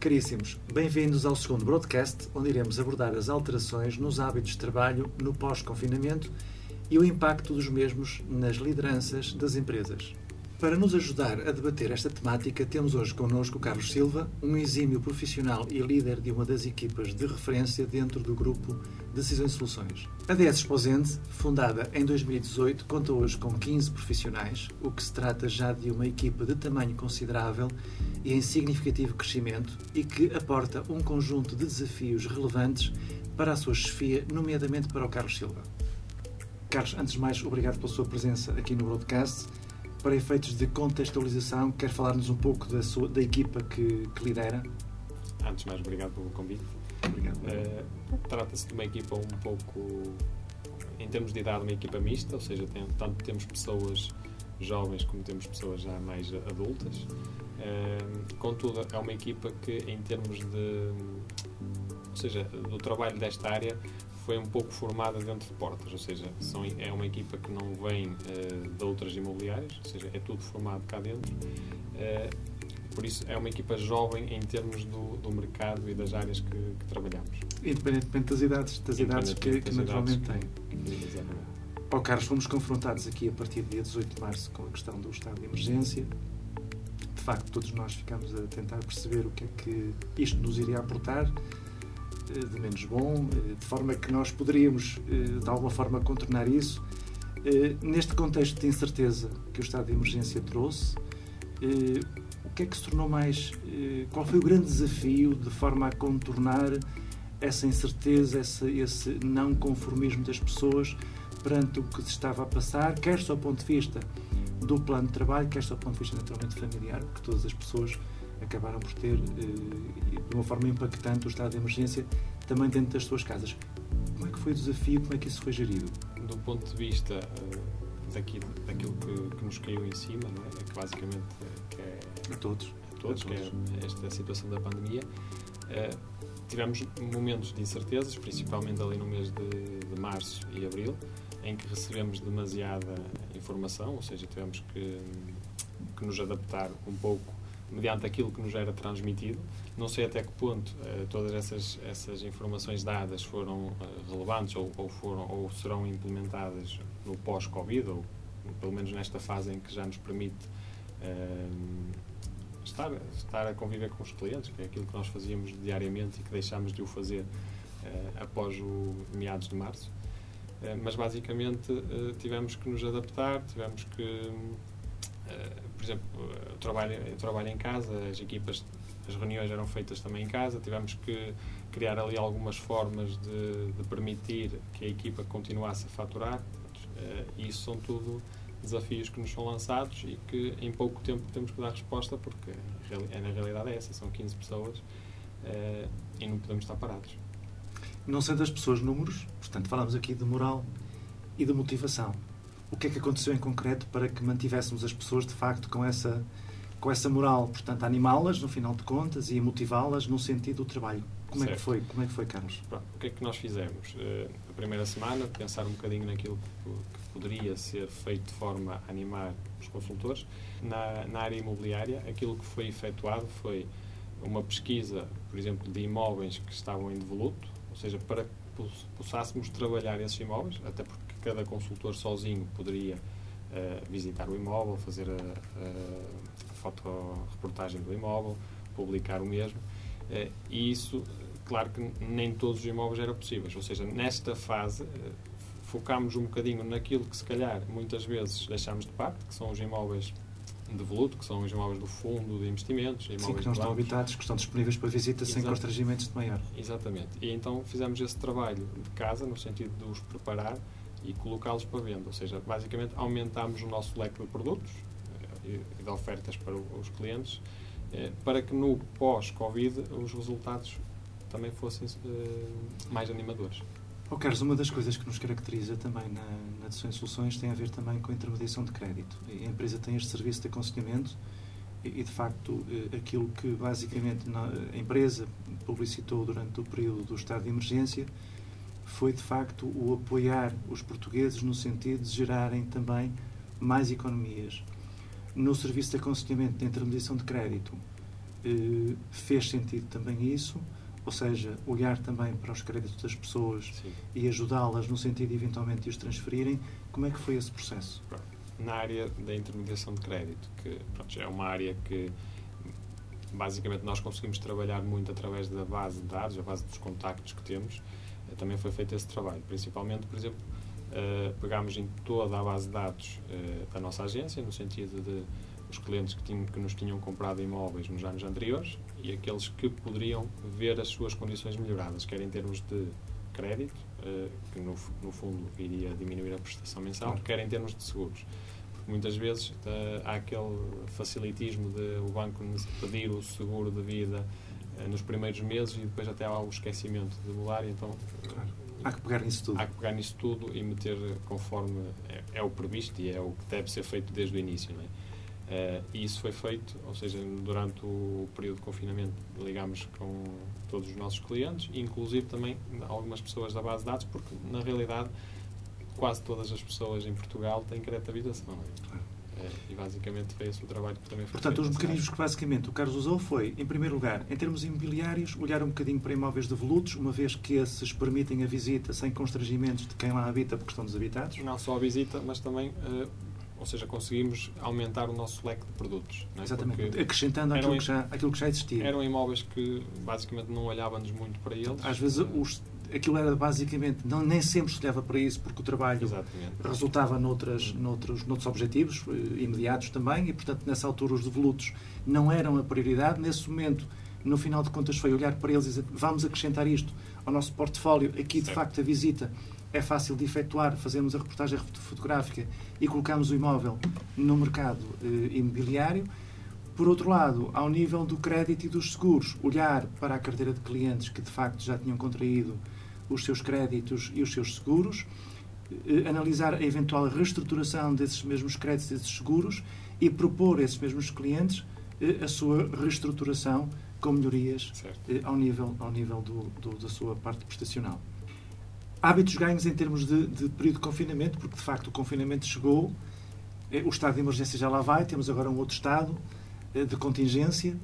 Caríssimos, bem-vindos ao segundo broadcast, onde iremos abordar as alterações nos hábitos de trabalho no pós-confinamento e o impacto dos mesmos nas lideranças das empresas. Para nos ajudar a debater esta temática, temos hoje connosco o Carlos Silva, um exímio profissional e líder de uma das equipas de referência dentro do grupo Decisões e Soluções. A DS Exposente, fundada em 2018, conta hoje com 15 profissionais, o que se trata já de uma equipa de tamanho considerável e em significativo crescimento e que aporta um conjunto de desafios relevantes para a sua chefia, nomeadamente para o Carlos Silva. Carlos, antes de mais, obrigado pela sua presença aqui no broadcast para efeitos de contextualização, quer falar-nos um pouco da, sua, da equipa que, que, lidera? Antes de mais, obrigado pelo convite. Obrigado. Uh, Trata-se de uma equipa um pouco, em termos de idade, uma equipa mista, ou seja, tem, tanto temos pessoas jovens como temos pessoas já mais adultas. Uh, contudo, é uma equipa que, em termos de, ou seja, do trabalho desta área, foi um pouco formada dentro de portas, ou seja, são, é uma equipa que não vem uh, de outras imobiliárias, ou seja, é tudo formado cá dentro. Uh, por isso, é uma equipa jovem em termos do, do mercado e das áreas que, que trabalhamos. Independentemente das idades, das idades que, que naturalmente têm. Ó oh, Carlos, fomos confrontados aqui a partir do dia 18 de março com a questão do estado de emergência. De facto, todos nós ficámos a tentar perceber o que é que isto nos iria aportar de menos bom, eh, de forma que nós poderíamos, eh, de alguma forma, contornar isso. Neste contexto de incerteza que o estado de emergência trouxe, o que é que se tornou mais. Qual foi o grande desafio de forma a contornar essa incerteza, esse, esse não conformismo das pessoas perante o que se estava a passar, quer do ponto de vista do plano de trabalho, quer do ponto de vista naturalmente familiar, porque todas as pessoas acabaram por ter, eh, de uma forma impactante, o estado de emergência também dentro das suas casas. Como é que foi o desafio? Como é que isso foi gerido? Do ponto de vista eh, daqui, daquilo que, que nos caiu em cima, é? é que basicamente eh, que é, a todos, a todos, a todos. que é esta situação da pandemia, tivemos momentos de incertezas, principalmente ali no mês de, de março e abril, em que recebemos demasiada informação, ou seja, tivemos que, que nos adaptar um pouco mediante aquilo que nos era transmitido. Não sei até que ponto uh, todas essas, essas informações dadas foram uh, relevantes ou, ou, foram, ou serão implementadas no pós-Covid, ou pelo menos nesta fase em que já nos permite uh, estar, estar a conviver com os clientes, que é aquilo que nós fazíamos diariamente e que deixámos de o fazer após o meados de março. mas basicamente tivemos que nos adaptar, tivemos que por exemplo, eu trabalho, eu trabalho em casa, as equipas, as reuniões eram feitas também em casa, tivemos que criar ali algumas formas de, de permitir que a equipa continuasse a faturar. Uh, isso são tudo desafios que nos são lançados e que em pouco tempo temos que dar resposta, porque é, na realidade é essa, são 15 pessoas e não podemos estar parados. Não sendo as pessoas números, portanto, falamos aqui de moral e de motivação o que é que aconteceu em concreto para que mantivéssemos as pessoas de facto com essa com essa moral, portanto, animá-las no final de contas e motivá-las no sentido do trabalho. Como certo. é que foi? Como é que foi, Carlos? Pronto, o que é que nós fizemos? Uh, a primeira semana, pensar um bocadinho naquilo que, que, poderia ser feito de forma a animar os consultores. Na, na área imobiliária, aquilo que foi efetuado foi uma pesquisa, por exemplo, de imóveis que estavam em devoluto, ou seja, para que possássemos trabalhar esses imóveis, até porque cada consultor sozinho poderia uh, visitar o imóvel, fazer a, a, fotoreportagem do imóvel, publicar o mesmo. Uh, e isso, claro que nem todos os imóveis eram possíveis. Ou seja, nesta fase, uh, focámos um bocadinho naquilo que, se calhar, muitas vezes deixámos de parte, que são os imóveis de voluto, que são os imóveis do fundo de investimentos. Imóveis Sim, que não estão habitados, que estão disponíveis para visita Exato. sem constrangimentos de maior. Exatamente. E então fizemos esse trabalho de casa, no sentido de os preparar e colocá-los para venda. Ou seja, basicamente aumentamos o nosso leque de produtos eh, e de ofertas para os clientes eh, para que no pós-Covid os resultados também fossem eh, mais animadores. Oh, Carlos, uma das coisas que nos caracteriza também na, na Decisões Soluções tem a ver também com a intermediação de crédito. A empresa tem este serviço de aconselhamento e, de facto, aquilo que basicamente a empresa publicitou durante o período do estado de emergência foi de facto o apoiar os portugueses no sentido de gerarem também mais economias. No serviço de aconselhamento de intermediação de crédito, eh, fez sentido também isso, ou seja, olhar também para os créditos das pessoas Sim. e ajudá-las no sentido de eventualmente os transferirem. Como é que foi esse processo? Na área da intermediação de crédito, que pronto, é uma área que basicamente nós conseguimos trabalhar muito através da base de dados, a base dos contactos que temos, também foi feito esse trabalho. Principalmente, por exemplo, uh, pegámos em toda a base de dados uh, da nossa agência, no sentido de os clientes que, tinham, que nos tinham comprado imóveis nos anos anteriores e aqueles que poderiam ver as suas condições melhoradas, quer em termos de crédito, uh, que no, no, fundo iria diminuir a prestação mensal, claro. quer em termos de seguros. Porque muitas vezes há aquele facilitismo de o banco pedir o seguro de vida nos primeiros meses e depois até há o esquecimento de mudar, então claro. há que pegar nisso tudo. Há que pegar nisso tudo e meter conforme é, é o previsto e é o que deve ser feito desde o início. Não é? Uh, e isso foi feito, ou seja, durante o período de confinamento ligámos com todos os nossos clientes, inclusive também algumas pessoas da base de dados, porque na realidade quase todas as pessoas em Portugal têm crédito de habitação. É? Uh, e basicamente foi esse o trabalho que também foi Portanto, os mecanismos que basicamente o Carlos usou foi, em primeiro lugar, em termos imobiliários, olhar um bocadinho para imóveis devolutos, uma vez que esses permitem a visita sem constrangimentos de quem lá habita porque estão desabitados. Não só a visita, mas também uh, ou seja, conseguimos aumentar o nosso leque de produtos. É? Exatamente, Porque acrescentando aquilo, que já, aquilo que já existia. Eram imóveis que basicamente não olhávamos muito para eles. Às vezes os, aquilo era basicamente, não, nem sempre se olhava para isso, porque o trabalho Exatamente. resultava noutras, noutros, noutros objetivos eh, imediatos também, e portanto nessa altura os devolutos não eram a prioridade. Nesse momento, no final de contas, foi olhar para eles e dizer vamos acrescentar isto ao nosso portfólio. Aqui, de certo. facto, a visita é fácil de efetuar, fazemos a reportagem fotográfica e colocamos o imóvel no mercado eh, imobiliário. Por outro lado, ao nível do crédito e dos seguros, olhar para a carteira de clientes que de facto já tinham contraído os seus créditos e os seus seguros, eh, analisar a eventual reestruturação desses mesmos créditos e desses seguros e propor a esses mesmos clientes eh, a sua reestruturação com melhorias eh, ao nível, ao nível do, do, da sua parte prestacional. Hábitos ganhos em termos de, de, período de confinamento, porque de facto o confinamento chegou, o estado de emergência já lá vai, temos agora um outro estado de contingência,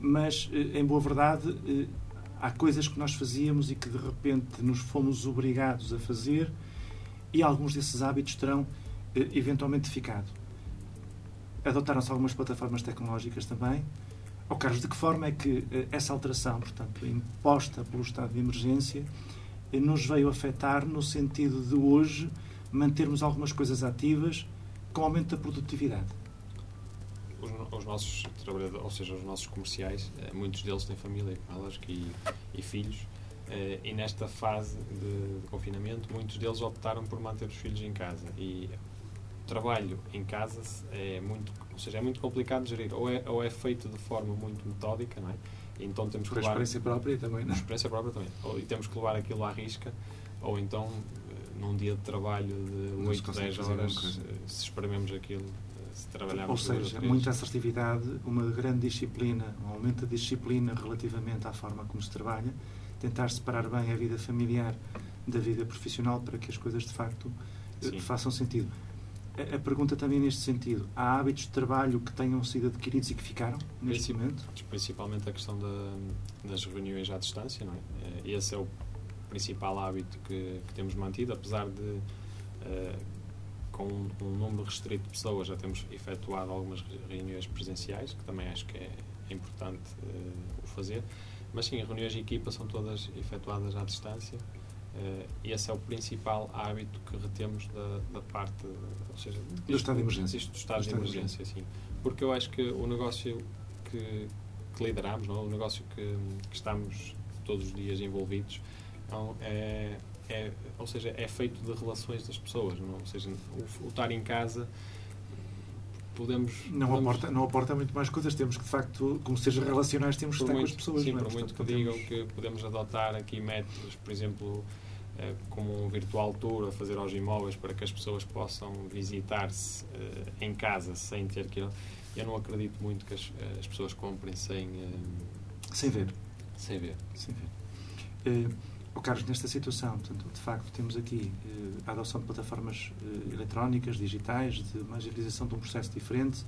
mas em boa verdade há coisas que nós fazíamos e que de repente nos fomos obrigados a fazer e alguns desses hábitos terão eventualmente ficado. Adotaram-se algumas plataformas tecnológicas também. Ao Carlos, de que forma é que essa alteração, portanto, imposta pelo estado de emergência, nos veio afetar no sentido de hoje mantermos algumas coisas ativas com aumento da produtividade. Os, os nossos trabalhadores, ou seja, os nossos comerciais, eh, muitos deles têm família, e, e filhos, eh, e nesta fase de, de, confinamento, muitos deles optaram por manter os filhos em casa. E o trabalho em casa é muito, ou seja, é muito complicado de gerir. Ou é, ou é feito de forma muito metódica, não é? Então temos que Por levar... experiência própria também, não é? experiência própria também. Ou, e temos que levar aquilo à risca, ou então, eh, num dia de trabalho de 8, 10 horas, se esprememos aquilo, se. Ou seja, muita assertividade, uma grande disciplina, um aumento da disciplina relativamente à forma como se trabalha, tentar separar bem a vida familiar da vida profissional para que as coisas, de facto, Sim. façam sentido a pergunta também neste sentido. Há hábitos de trabalho que tenham sido adquiridos e que ficaram neste momento? Principalmente a questão da, das reuniões à distância, não é? Eh, esse é o principal hábito que, que temos mantido, apesar de, uh, com um, número restrito de pessoas, já temos efetuado algumas reuniões presenciais, que também acho que é, importante uh, o fazer. Mas sim, reuniões de equipa são todas efetuadas à distância. Uh, esse é o principal hábito que retemos da, da parte, ou seja, do estado de emergência. Isto, do estado, de emergência, sim. Porque eu acho que o negócio que, que lideramos, não? É? o negócio que, que, estamos todos os dias envolvidos, não, é, é, ou seja, é feito de relações das pessoas, não? É? ou seja, o, o estar em casa podemos não podemos... aporta não aporta muito mais coisas temos que de facto como seja relacionais temos que estar muito, com as pessoas sim, é? por muito que digam que podemos adotar aqui métodos por exemplo eh, como um virtual tour a fazer aos imóveis para que as pessoas possam visitar-se eh, em casa sem ter que. Eu não acredito muito que as, eh, as pessoas comprem sem. sem ver. Sem ver. Sem ver. Uh, Carlos, nesta situação, portanto, de facto, temos aqui uh, a adoção de plataformas uh, eletrónicas, digitais, de uma agilização de um processo diferente.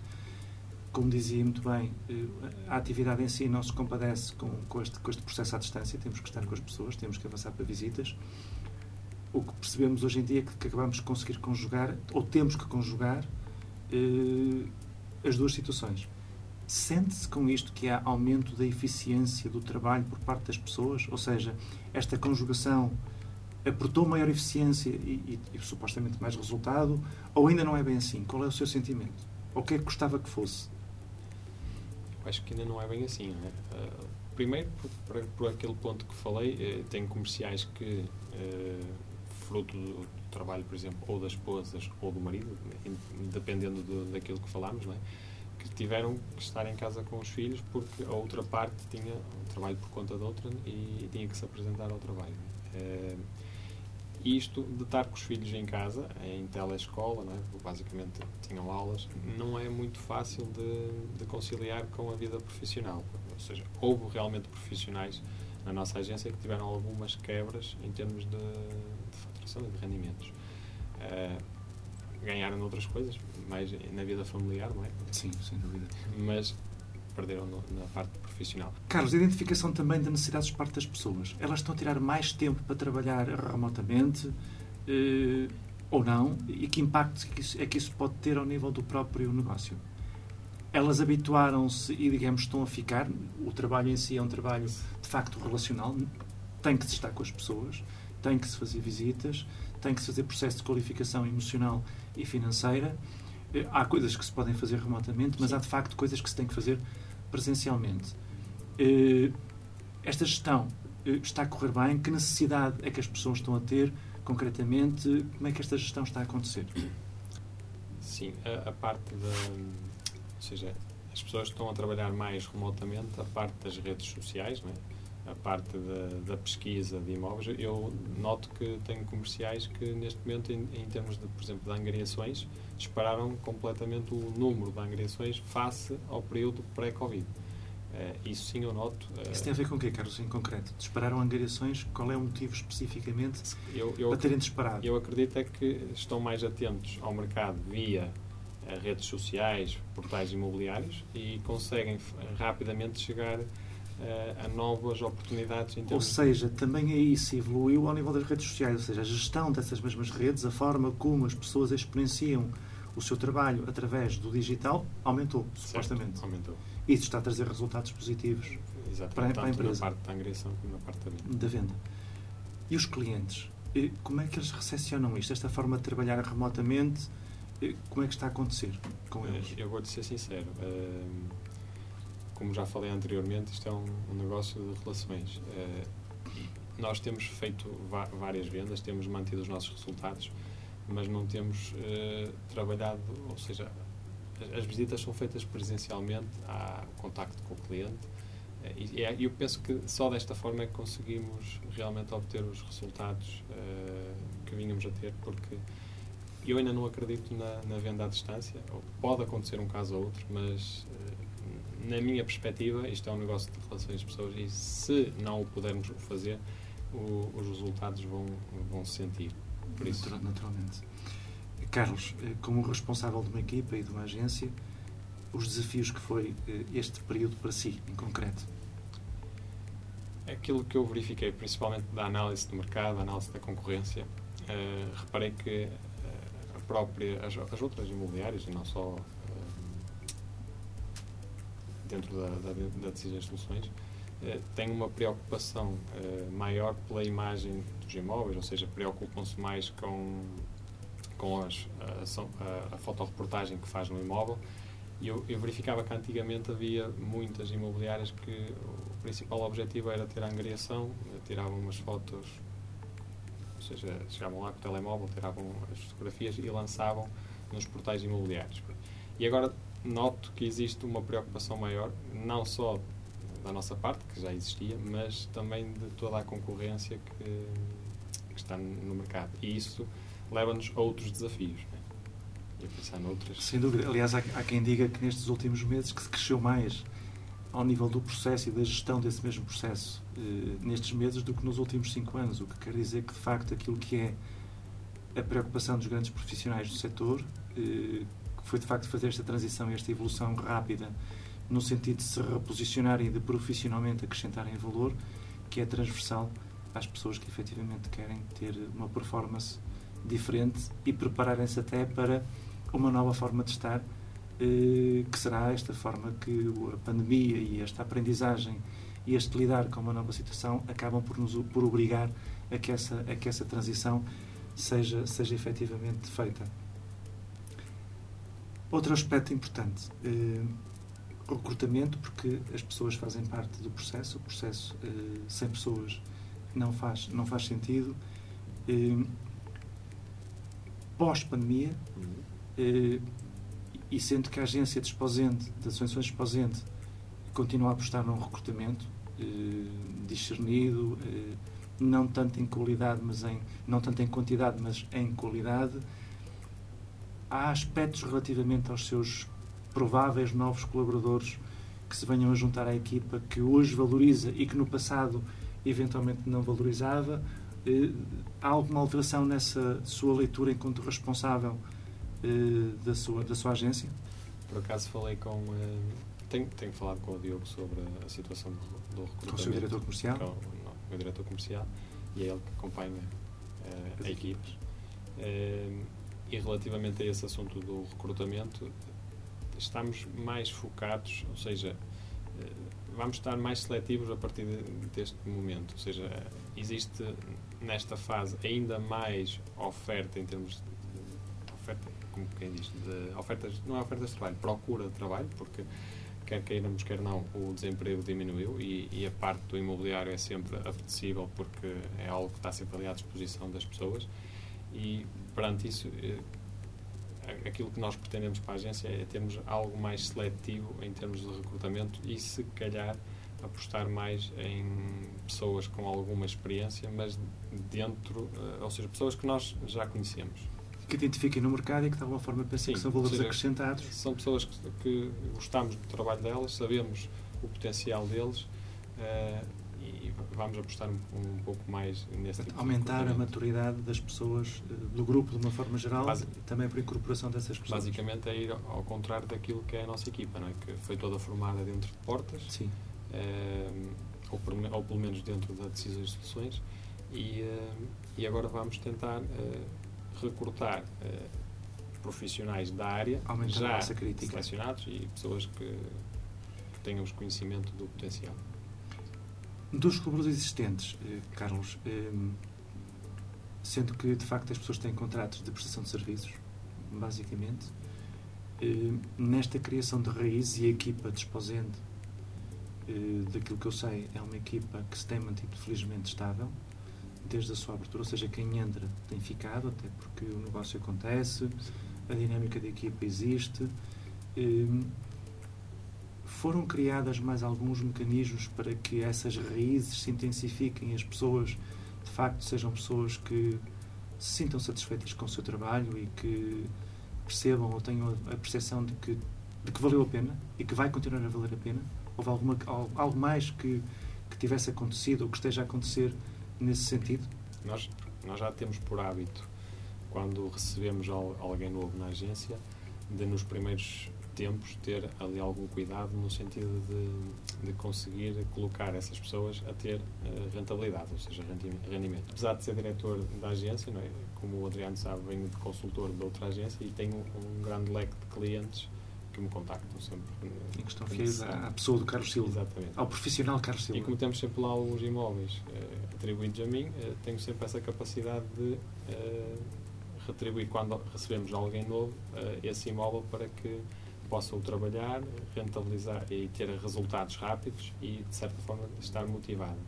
como dizia muito bem, eh, a atividade em si não se compadece com, com, este, com este processo à distância, temos que estar com as pessoas, temos que avançar para visitas. O que percebemos hoje em dia é que, que acabamos de conseguir conjugar, ou temos que conjugar, eh, as duas situações. Sente-se com isto que há aumento da eficiência do trabalho por parte das pessoas? Ou seja, esta conjugação aportou maior eficiência e, e, e supostamente mais resultado? Ou ainda não é bem assim? Qual é o seu sentimento? Ou o que é que gostava que fosse? acho que ainda não é bem assim. Não é? Uh, primeiro, por, por, por, aquele ponto que falei, uh, tem comerciais que, uh, fruto do trabalho, por exemplo, ou das esposas ou do marido, dependendo do, daquilo que falamos, não é? Que tiveram que estar em casa com os filhos porque a outra parte tinha um trabalho por conta da outra e tinha que se apresentar ao trabalho. Uh, isto de estar com os filhos em casa, em telescola, é? basicamente tinham aulas, não é muito fácil de, de, conciliar com a vida profissional. Ou seja, houve realmente profissionais na nossa agência que tiveram algumas quebras em termos de, de faturação e de rendimentos. Ganharam outras coisas, mais na vida familiar, não é? Sim, sem dúvida. Mas perderam no, na parte profissional. Carlos, a identificação também de necessidades por parte das pessoas. Elas estão a tirar mais tempo para trabalhar remotamente eh, ou não? E que impacto é que isso pode ter ao nível do próprio negócio? Elas habituaram-se e, digamos, estão a ficar. O trabalho em si é um trabalho de facto relacional. Tem que se estar com as pessoas, tem que se fazer visitas, tem que se fazer processo de qualificação emocional e financeira. Eh, há coisas que se podem fazer remotamente, mas há de facto coisas que se tem que fazer presencialmente. Eh, esta gestão eh, está a correr bem? Que necessidade é que as pessoas estão a ter, concretamente? Como é que esta gestão está a acontecer? Sim, a, a parte da. Ou seja, as pessoas estão a trabalhar mais remotamente, a parte das redes sociais, não é? A parte da, da, pesquisa de imóveis, eu noto que tenho comerciais que neste momento, em, em, termos de, por exemplo, de angariações, dispararam completamente o número de angariações face ao período pré-Covid. Uh, isso sim eu noto. Uh, isso tem a ver com o quê, Carlos, em concreto? Dispararam angariações? Qual é o motivo especificamente eu, eu, para terem disparado? Eu acredito é que estão mais atentos ao mercado via uh, redes sociais, portais imobiliários e conseguem rapidamente chegar a novas oportunidades. Ou seja, também aí se evoluiu ao nível das redes sociais, ou seja, a gestão dessas mesmas redes, a forma como as pessoas exponenciam o seu trabalho através do digital aumentou, certo, supostamente. Aumentou. Isso está a trazer resultados positivos para, para, a empresa. na parte da angriação como na parte da venda. Da venda. E os clientes? Como é que eles recepcionam isto? Esta forma de trabalhar remotamente, como é que está a acontecer com eles? Eu vou-te ser sincero. Uh, como já falei anteriormente, isto é um, um negócio de relações. Uh, nós temos feito várias vendas, temos mantido os nossos resultados, mas não temos uh, trabalhado, ou seja, as visitas são feitas presencialmente, há contacto com o cliente, uh, e é, eu penso que só desta forma é que conseguimos realmente obter os resultados que vínhamos a ter, porque eu ainda não acredito na, na venda à distância, pode acontecer um caso ou outro, mas na minha perspectiva, isto é um negócio de relações de pessoas e se não o pudermos fazer, o, os resultados vão, vão se sentir. Por isso. Naturalmente. Carlos, eh, como responsável de uma equipa e de uma agência, os desafios que foi eh, este período para si, em concreto? Aquilo que eu verifiquei, principalmente da análise do mercado, da análise da concorrência, uh, reparei que a própria, as, as outras imobiliárias, e não só dentro da, da, da Decisões Soluções, eh, têm uma preocupação eh, maior pela imagem dos imóveis, ou seja, preocupam-se mais com, com as, a, a, fotoreportagem que faz no imóvel. E eu, eu, verificava que antigamente havia muitas imobiliárias que o principal objetivo era ter a angariação, tiravam umas fotos, ou seja, chegavam lá com o telemóvel, tiravam as fotografias e lançavam nos portais imobiliários. E agora noto que existe uma preocupação maior, não só da nossa parte, que já existia, mas também de toda a concorrência que, que está no mercado. E isso leva-nos a outros desafios. Né? E a pensar noutras. Sem dúvida. Aliás, há, há quem diga que nestes últimos meses que se cresceu mais ao nível do processo e da gestão desse mesmo processo eh, nestes meses do que nos últimos cinco anos, o que quer dizer que, de facto, aquilo que é a preocupação dos grandes profissionais do setor eh, foi de facto fazer esta transição esta evolução rápida no sentido de se reposicionarem e de profissionalmente acrescentarem valor, que é transversal às pessoas que efetivamente querem ter uma performance diferente e prepararem-se até para uma nova forma de estar, eh, que será esta forma que a pandemia e esta aprendizagem e este lidar com uma nova situação acabam por nos por obrigar a que essa, a que essa transição seja, seja efetivamente feita. Outro aspecto importante, eh, recrutamento, porque as pessoas fazem parte do processo, o processo eh, sem pessoas não faz, não faz sentido. Eh, Pós-pandemia, e sendo que a agência de Esposente, das Associações de Esposente, continua a apostar num recrutamento discernido, não tanto em qualidade, mas em não tanto em quantidade, mas em qualidade. Há aspectos relativamente aos seus prováveis novos colaboradores que se venham a juntar à equipa que hoje valoriza e que no passado eventualmente não valorizava. Eh, há alguma alteração nessa sua leitura enquanto responsável eh, da, sua, da sua agência? Por acaso falei com. Eh, tenho, tenho falado com o Diogo sobre a situação do, do recrutamento. Com o seu diretor comercial? Com, não, o meu diretor comercial e é ele que acompanha uh, a equipe. Uh, e relativamente a esse assunto do recrutamento, estamos mais focados, ou seja, uh, vamos estar mais seletivos a partir de, deste momento. Ou seja, existe nesta fase ainda mais oferta em termos de oferta, como quem diz, de ofertas, não é ofertas de trabalho, procura de trabalho, porque quer queiramos, quer não, o desemprego diminuiu e, e, a parte do imobiliário é sempre apetecível porque é algo que está sempre ali à disposição das pessoas e perante isso eh, aquilo que nós pretendemos para a agência é termos algo mais seletivo em termos de recrutamento e se calhar apostar mais em pessoas com alguma experiência, mas dentro, eh, ou seja, pessoas que nós já conhecemos que identifiquem no mercado e que de alguma forma pensem que são valores seja, acrescentados. São pessoas que, que, gostamos do trabalho delas, sabemos o potencial deles uh, vamos apostar um, um pouco mais nesse tipo Aumentar a maturidade das pessoas, uh, do grupo de uma forma geral, Basi e também por incorporação dessas pessoas. Basicamente é ir ao contrário daquilo que é a nossa equipa, não é? que foi toda formada dentro de portas, Sim. Uh, ou, por, ou, pelo menos dentro da decisões de soluções, e, e agora vamos tentar recrutar uh, profissionais da área Aumentar já selecionados e pessoas que, que tenham os conhecimento do potencial. Dos colaboradores existentes, eh, Carlos, eh, sendo que de facto as pessoas têm contratos de prestação de serviços, basicamente, nesta criação de raízes e a equipa desposente, daquilo que eu sei, é uma equipa que se tem mantido felizmente estável desde a sua abertura, ou seja, quem entra tem ficado, até porque o negócio acontece, a dinâmica da equipa existe. Foram criadas mais alguns mecanismos para que essas raízes se intensifiquem e as pessoas, de facto, sejam pessoas que se sintam satisfeitas com o seu trabalho e que percebam ou tenham a percepção de que, de que valeu a pena e que vai continuar a valer a pena? Houve alguma, algo mais que, que tivesse acontecido ou que esteja a acontecer nesse sentido? Nós, nós já temos por hábito, quando recebemos alguém novo na agência, de nos primeiros tempos ter ali algum cuidado no sentido de, de conseguir colocar essas pessoas a ter uh, rentabilidade, ou seja, rendimento. Apesar de ser diretor da agência, não é? como o Adriano sabe, venho de consultor de outra agência e tenho um grande leque de clientes que me contactam sempre. E que estão fiéis à pessoa do Carlos Silva. Exatamente. Ao profissional Carlos Silva. E como temos sempre lá os imóveis uh, atribuídos a mim, uh, tenho sempre essa capacidade de retribuir quando recebemos alguém novo esse imóvel para que possa o trabalhar, rentabilizar e ter resultados rápidos e, de certa forma, estar motivado.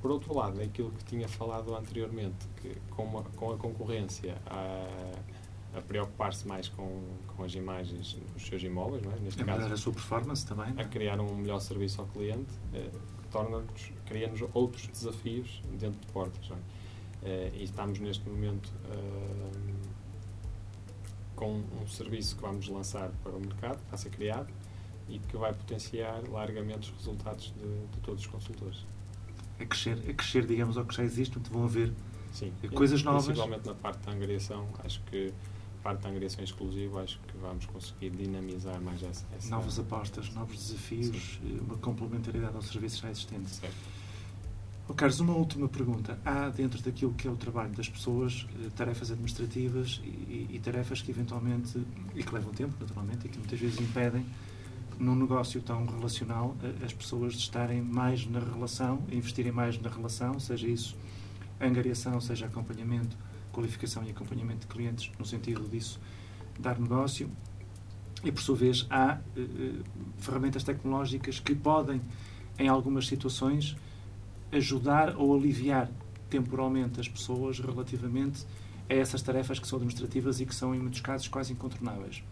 Por outro lado, aquilo que tinha falado anteriormente, que com, a, com a concorrência a preocupar-se mais com, com as imagens nos seus imóveis, não é? Neste a caso, a sua performance também. A é? criar um melhor serviço ao cliente, eh, torna-nos, cria-nos outros desafios dentro de portas, é? Eh, e estamos neste momento eh, com um serviço que vamos lançar para o mercado, que está a ser criado e que vai potenciar largamente os resultados de, de todos os consultores. A crescer, a crescer, digamos, ao que já existe, onde vão haver Sim, coisas novas. Principalmente na parte da angariação, acho que parte da angariação exclusiva, acho que vamos conseguir dinamizar mais essa. essa... Novas apostas, novos desafios, Sim. uma complementaridade aos serviços já existentes. Certo. Oh, Carlos, uma última pergunta. Há dentro daquilo que é o trabalho das pessoas eh, tarefas administrativas e, e, tarefas que eventualmente, e que levam tempo, naturalmente, e que muitas vezes impedem, num negócio tão relacional, eh, as pessoas de estarem mais na relação, investirem mais na relação, seja isso angariação, seja acompanhamento, qualificação e acompanhamento de clientes, no sentido disso dar negócio. E, por sua vez, há uh, ferramentas tecnológicas que podem, em algumas situações, ajudar ou aliviar temporalmente as pessoas relativamente a essas tarefas que são administrativas e que são, em muitos casos, quase incontornáveis.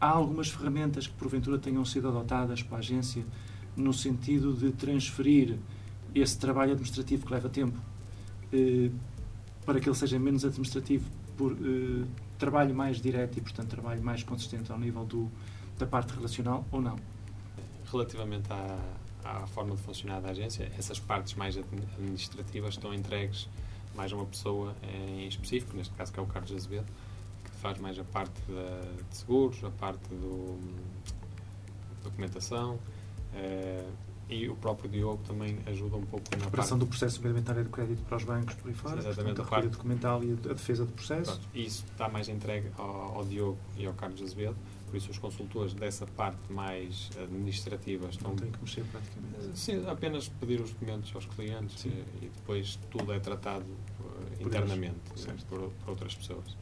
Há algumas ferramentas que, porventura, tenham sido adotadas pela agência no sentido de transferir esse trabalho administrativo que leva tempo eh, para que ele seja menos administrativo por eh, trabalho mais direto e, portanto, trabalho mais consistente ao nível do, da parte relacional ou não? Relativamente à, à forma de funcionar da agência, essas partes mais administrativas estão entregues mais a uma pessoa em específico, neste caso que é o Carlos Azevedo, que faz mais a parte da, de seguros, a parte do documentação uh, e o próprio Diogo também ajuda um pouco na preparação do processo suplementar de crédito para os bancos por aí fora, exatamente, portanto, a parte documental e a defesa do processo. Pronto, isso está mais entregue ao, ao Diogo e ao Carlos Azevedo por isso os consultores dessa parte mais administrativa estão... Não têm que mexer praticamente. Sim, apenas pedir os documentos aos clientes e, e, depois tudo é tratado uh, internamente por, por, outras pessoas.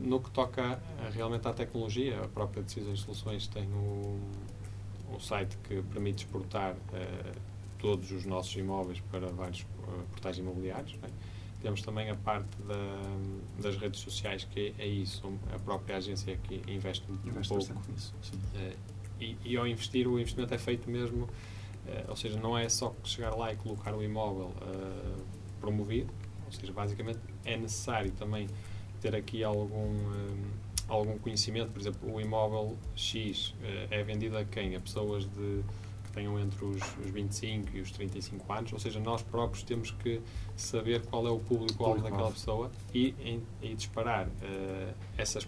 No que toca realmente à tecnologia, a própria Decisões Soluções tem um, um site que permite exportar todos os nossos imóveis para vários portais imobiliários. Né? Temos também a parte da, das redes sociais, que é isso, a própria agência que investe um, investe pouco. Nisso, uh, e, e, ao investir, o investimento é feito mesmo, uh, ou seja, não é só chegar lá e colocar o imóvel uh, promovido, ou seja, basicamente é necessário também ter aqui algum, algum conhecimento, por exemplo, o imóvel X é vendido a quem? A pessoas de tenham entre os, os 25 e os 35 anos, ou seja, nós próprios temos que saber qual é o público-alvo daquela pessoa e, em, e disparar uh, essas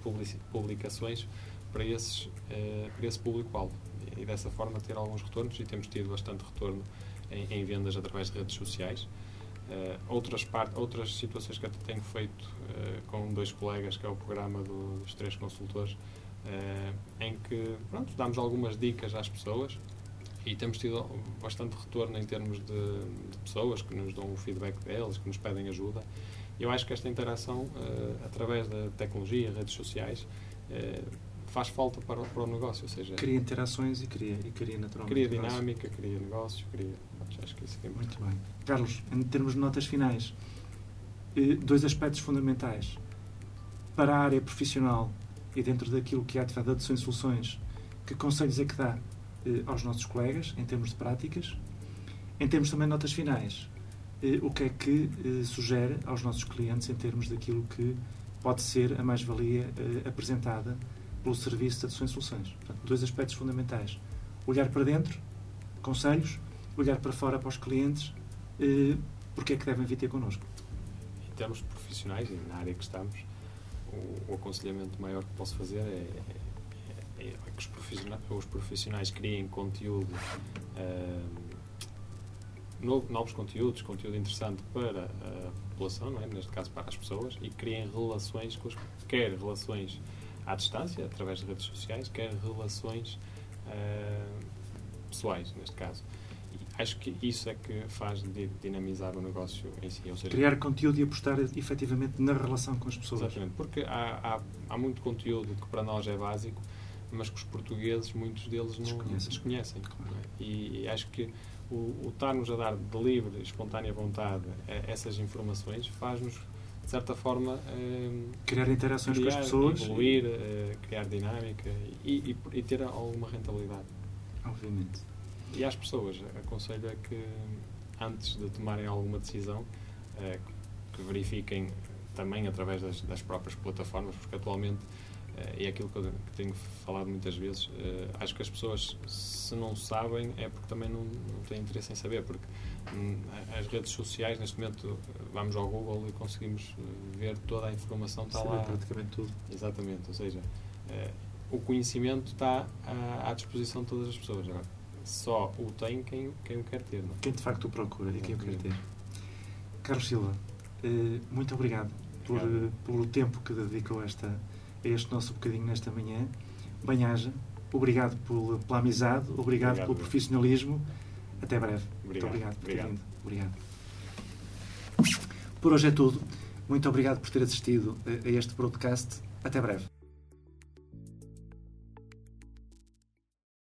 publicações para, esses, uh, para esse público-alvo. E dessa forma ter alguns retornos, e temos tido bastante retorno em, em vendas através de redes sociais. Uh, outras, part, outras situações que eu tenho feito uh, com dois colegas, que é o programa do, dos três consultores, uh, em que pronto, damos algumas dicas às pessoas e temos tido bastante retorno em termos de, de, pessoas que nos dão o feedback deles, que nos pedem ajuda. Eu acho que esta interação, uh, através da tecnologia, redes sociais, uh, faz falta para, para o negócio. Ou seja, cria interações e cria, e cria naturalmente. Cria dinâmica, negócio. cria negócio, cria. Acho que isso é muito bem. Carlos, em termos de notas finais, eh, dois aspectos fundamentais. Para a área profissional e dentro daquilo que é a atividade de soluções, que conselhos é que dá eh, aos nossos colegas, em termos de práticas. Em termos também de notas finais, eh, o que é que eh, sugere aos nossos clientes em termos daquilo que pode ser a mais-valia apresentada pelo serviço de adoções e soluções. Portanto, dois aspectos fundamentais. Olhar para dentro, conselhos, olhar para fora para os clientes, porque é que devem vir ter connosco. Em termos profissionais na área que estamos, o, o aconselhamento maior que posso fazer é, é que os profissionais, os profissionais criem conteúdo, uh, novos conteúdos, conteúdo interessante para a população, não é? neste caso para as pessoas, e criem relações, com os, quer relações à distância, através de redes sociais, quer relações uh, pessoais, neste caso. E acho que isso é que faz dinamizar o negócio em si. Ou seja, Criar conteúdo e apostar efetivamente na relação com as pessoas. Exatamente, porque há, há, há muito conteúdo que para nós é básico, mas que os portugueses, muitos deles, não desconhecem. desconhecem claro. é? e, acho que o, o estar-nos a dar de livre, espontânea vontade essas informações faz-nos, de certa forma, eh, criar interações criar, com as pessoas, evoluir, eh, criar dinâmica e, e, e, ter alguma rentabilidade. Obviamente. E às pessoas, aconselho é que antes de tomarem alguma decisão, eh, que verifiquem também através das, das próprias plataformas, porque atualmente e é aquilo que eu tenho falado muitas vezes, acho que as pessoas, se não sabem, é porque também não, não têm interesse em saber, porque hum, as redes sociais, neste momento, vamos ao Google e conseguimos ver toda a informação, está lá. praticamente tudo. Exatamente, ou seja, o conhecimento está à, à disposição de todas as pessoas. Agora, só o tem quem, quem o quer ter. Não? É? Quem de facto o procura e quem o quer ter. Carlos Silva, eh, muito obrigado, por, obrigado. Eh, pelo tempo que dedicou a, esta, a este nosso bocadinho nesta manhã. Bem-haja, obrigado por, pela amizade, obrigado, obrigado pelo profissionalismo. Até breve. Obrigado. Muito obrigado por ter vindo. Obrigado. Por hoje é tudo. Muito obrigado por ter assistido a este broadcast. Até breve.